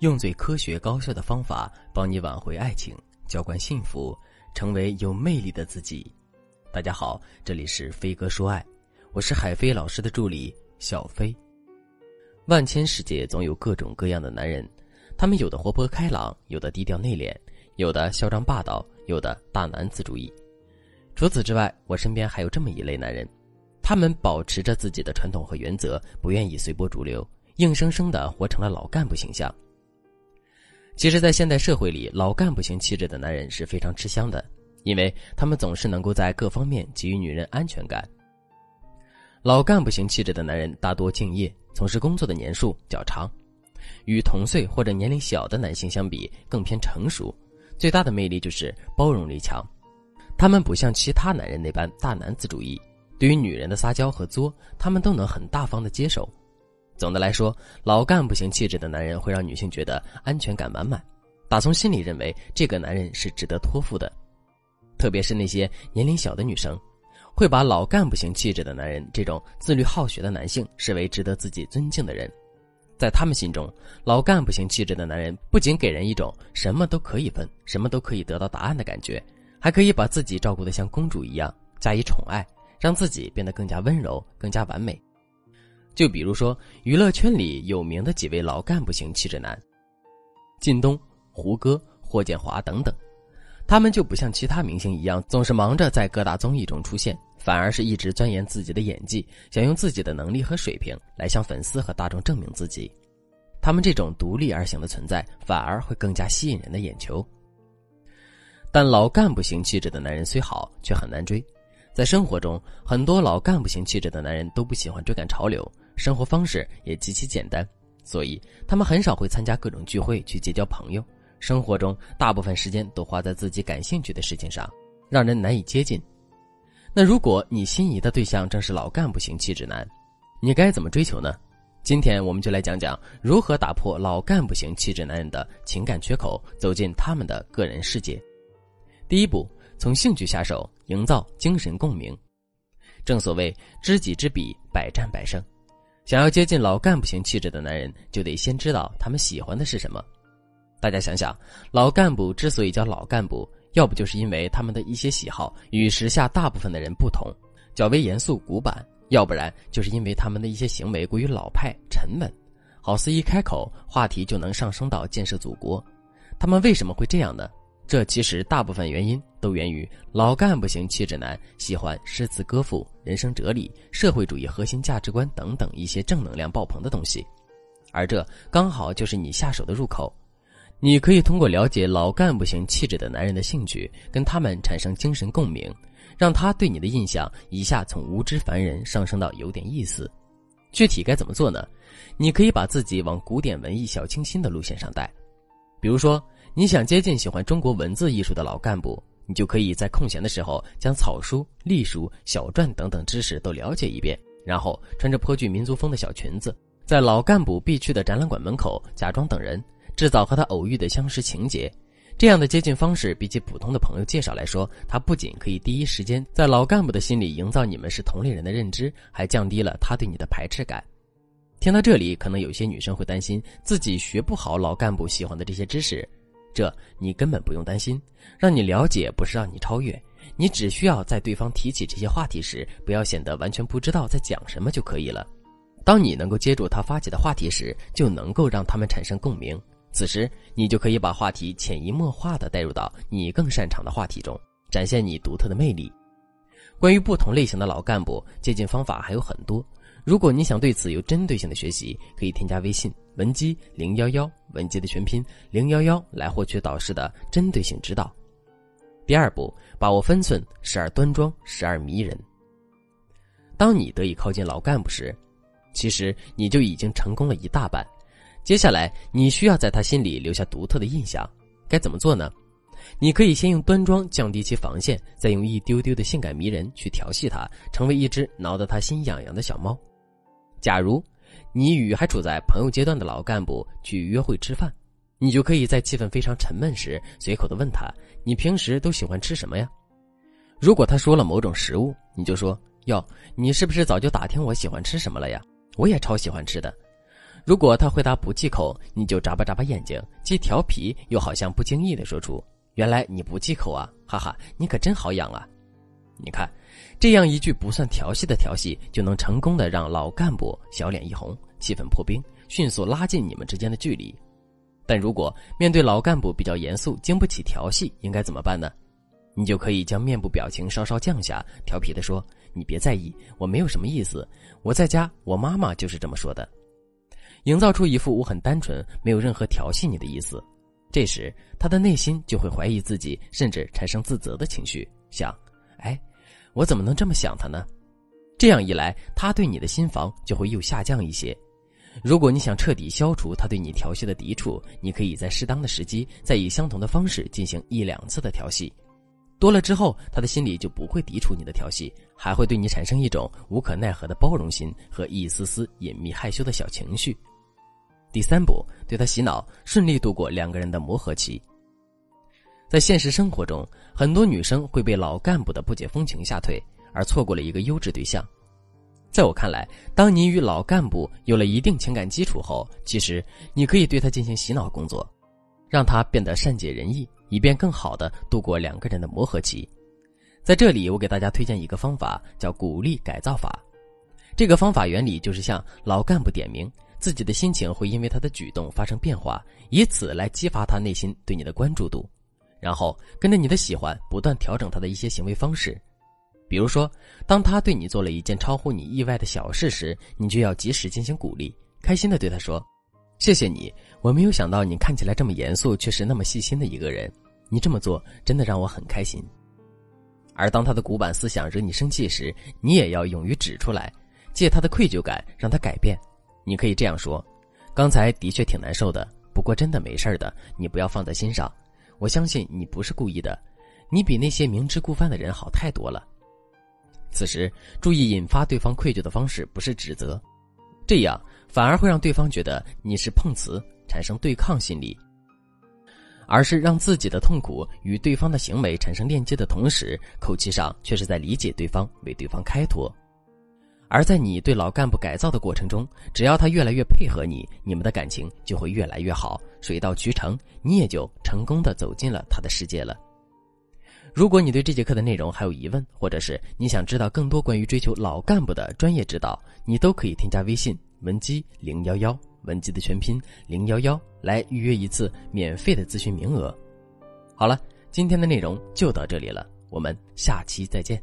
用最科学高效的方法帮你挽回爱情，浇灌幸福，成为有魅力的自己。大家好，这里是飞哥说爱，我是海飞老师的助理小飞。万千世界总有各种各样的男人，他们有的活泼开朗，有的低调内敛，有的嚣张霸道，有的大男子主义。除此之外，我身边还有这么一类男人，他们保持着自己的传统和原则，不愿意随波逐流，硬生生的活成了老干部形象。其实，在现代社会里，老干部型气质的男人是非常吃香的，因为他们总是能够在各方面给予女人安全感。老干部型气质的男人大多敬业，从事工作的年数较长，与同岁或者年龄小的男性相比更偏成熟。最大的魅力就是包容力强，他们不像其他男人那般大男子主义，对于女人的撒娇和作，他们都能很大方的接受。总的来说，老干部型气质的男人会让女性觉得安全感满满，打从心里认为这个男人是值得托付的。特别是那些年龄小的女生，会把老干部型气质的男人这种自律好学的男性视为值得自己尊敬的人。在他们心中，老干部型气质的男人不仅给人一种什么都可以分、什么都可以得到答案的感觉，还可以把自己照顾得像公主一样，加以宠爱，让自己变得更加温柔、更加完美。就比如说，娱乐圈里有名的几位老干部型气质男，靳东、胡歌、霍建华等等，他们就不像其他明星一样，总是忙着在各大综艺中出现，反而是一直钻研自己的演技，想用自己的能力和水平来向粉丝和大众证明自己。他们这种独立而行的存在，反而会更加吸引人的眼球。但老干部型气质的男人虽好，却很难追。在生活中，很多老干部型气质的男人都不喜欢追赶潮流。生活方式也极其简单，所以他们很少会参加各种聚会去结交朋友。生活中大部分时间都花在自己感兴趣的事情上，让人难以接近。那如果你心仪的对象正是老干部型气质男，你该怎么追求呢？今天我们就来讲讲如何打破老干部型气质男人的情感缺口，走进他们的个人世界。第一步，从兴趣下手，营造精神共鸣。正所谓知己知彼，百战百胜。想要接近老干部型气质的男人，就得先知道他们喜欢的是什么。大家想想，老干部之所以叫老干部，要不就是因为他们的一些喜好与时下大部分的人不同，较为严肃古板；要不然就是因为他们的一些行为过于老派沉稳，好似一开口话题就能上升到建设祖国。他们为什么会这样呢？这其实大部分原因都源于老干部型气质男喜欢诗词歌赋、人生哲理、社会主义核心价值观等等一些正能量爆棚的东西，而这刚好就是你下手的入口。你可以通过了解老干部型气质的男人的兴趣，跟他们产生精神共鸣，让他对你的印象一下从无知凡人上升到有点意思。具体该怎么做呢？你可以把自己往古典文艺小清新的路线上带，比如说。你想接近喜欢中国文字艺术的老干部，你就可以在空闲的时候将草书、隶书、小篆等等知识都了解一遍，然后穿着颇具民族风的小裙子，在老干部必去的展览馆门口假装等人，制造和他偶遇的相识情节。这样的接近方式，比起普通的朋友介绍来说，他不仅可以第一时间在老干部的心里营造你们是同龄人的认知，还降低了他对你的排斥感。听到这里，可能有些女生会担心自己学不好老干部喜欢的这些知识。这你根本不用担心，让你了解不是让你超越，你只需要在对方提起这些话题时，不要显得完全不知道在讲什么就可以了。当你能够接住他发起的话题时，就能够让他们产生共鸣。此时，你就可以把话题潜移默化的带入到你更擅长的话题中，展现你独特的魅力。关于不同类型的老干部，接近方法还有很多。如果你想对此有针对性的学习，可以添加微信文姬零幺幺，文姬的全拼零幺幺，来获取导师的针对性指导。第二步，把握分寸，时而端庄，时而迷人。当你得以靠近老干部时，其实你就已经成功了一大半。接下来，你需要在他心里留下独特的印象。该怎么做呢？你可以先用端庄降低其防线，再用一丢丢的性感迷人去调戏他，成为一只挠得他心痒痒的小猫。假如你与还处在朋友阶段的老干部去约会吃饭，你就可以在气氛非常沉闷时，随口的问他：“你平时都喜欢吃什么呀？”如果他说了某种食物，你就说：“哟，你是不是早就打听我喜欢吃什么了呀？我也超喜欢吃的。”如果他回答不忌口，你就眨巴眨巴眼睛，既调皮又好像不经意的说出：“原来你不忌口啊，哈哈，你可真好养啊！”你看，这样一句不算调戏的调戏，就能成功的让老干部小脸一红，气氛破冰，迅速拉近你们之间的距离。但如果面对老干部比较严肃，经不起调戏，应该怎么办呢？你就可以将面部表情稍稍降下，调皮的说：“你别在意，我没有什么意思。我在家，我妈妈就是这么说的。”营造出一副我很单纯，没有任何调戏你的意思。这时，他的内心就会怀疑自己，甚至产生自责的情绪，想：“哎。”我怎么能这么想他呢？这样一来，他对你的心防就会又下降一些。如果你想彻底消除他对你调戏的抵触，你可以在适当的时机，再以相同的方式进行一两次的调戏。多了之后，他的心里就不会抵触你的调戏，还会对你产生一种无可奈何的包容心和一丝丝隐秘害羞的小情绪。第三步，对他洗脑，顺利度过两个人的磨合期。在现实生活中，很多女生会被老干部的不解风情吓退，而错过了一个优质对象。在我看来，当你与老干部有了一定情感基础后，其实你可以对他进行洗脑工作，让他变得善解人意，以便更好的度过两个人的磨合期。在这里，我给大家推荐一个方法，叫鼓励改造法。这个方法原理就是向老干部点名，自己的心情会因为他的举动发生变化，以此来激发他内心对你的关注度。然后跟着你的喜欢，不断调整他的一些行为方式，比如说，当他对你做了一件超乎你意外的小事时，你就要及时进行鼓励，开心的对他说：“谢谢你，我没有想到你看起来这么严肃，却是那么细心的一个人。你这么做真的让我很开心。”而当他的古板思想惹你生气时，你也要勇于指出来，借他的愧疚感让他改变。你可以这样说：“刚才的确挺难受的，不过真的没事的，你不要放在心上。”我相信你不是故意的，你比那些明知故犯的人好太多了。此时注意引发对方愧疚的方式不是指责，这样反而会让对方觉得你是碰瓷，产生对抗心理，而是让自己的痛苦与对方的行为产生链接的同时，口气上却是在理解对方，为对方开脱。而在你对老干部改造的过程中，只要他越来越配合你，你们的感情就会越来越好，水到渠成，你也就成功的走进了他的世界了。如果你对这节课的内容还有疑问，或者是你想知道更多关于追求老干部的专业指导，你都可以添加微信文姬零幺幺，文姬的全拼零幺幺，来预约一次免费的咨询名额。好了，今天的内容就到这里了，我们下期再见。